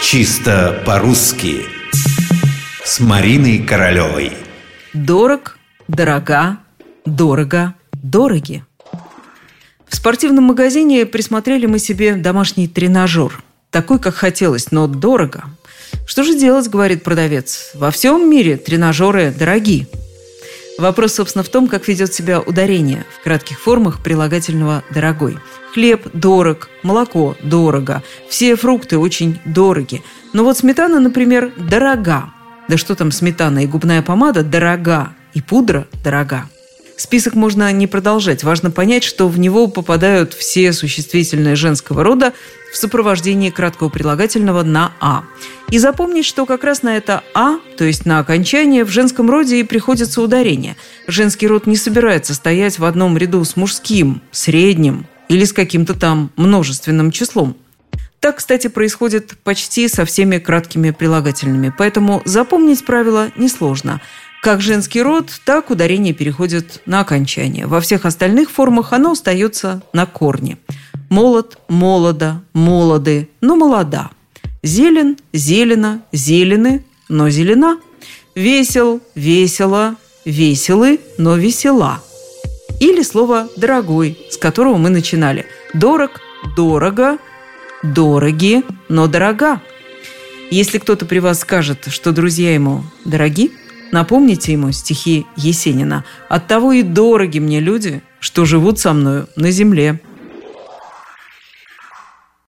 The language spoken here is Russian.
Чисто по-русски. С Мариной Королевой. Дорог, дорога, дорого, дороги. В спортивном магазине присмотрели мы себе домашний тренажер. Такой, как хотелось, но дорого. Что же делать, говорит продавец. Во всем мире тренажеры дороги Вопрос, собственно, в том, как ведет себя ударение в кратких формах прилагательного «дорогой». Хлеб дорог, молоко дорого, все фрукты очень дороги. Но вот сметана, например, дорога. Да что там сметана и губная помада дорога, и пудра дорога. Список можно не продолжать. Важно понять, что в него попадают все существительные женского рода в сопровождении краткого прилагательного на «а». И запомнить, что как раз на это «а», то есть на окончание, в женском роде и приходится ударение. Женский род не собирается стоять в одном ряду с мужским, средним или с каким-то там множественным числом. Так, кстати, происходит почти со всеми краткими прилагательными, поэтому запомнить правило несложно – как женский род, так ударение переходит на окончание. Во всех остальных формах оно остается на корне. Молод, молода, молоды, но молода. Зелен, зелено, зелены, но зелена. Весел, весело, веселы, но весела. Или слово «дорогой», с которого мы начинали. Дорог, дорого, дороги, но дорога. Если кто-то при вас скажет, что друзья ему дороги, Напомните ему стихи Есенина. «Оттого и дороги мне люди, что живут со мною на земле».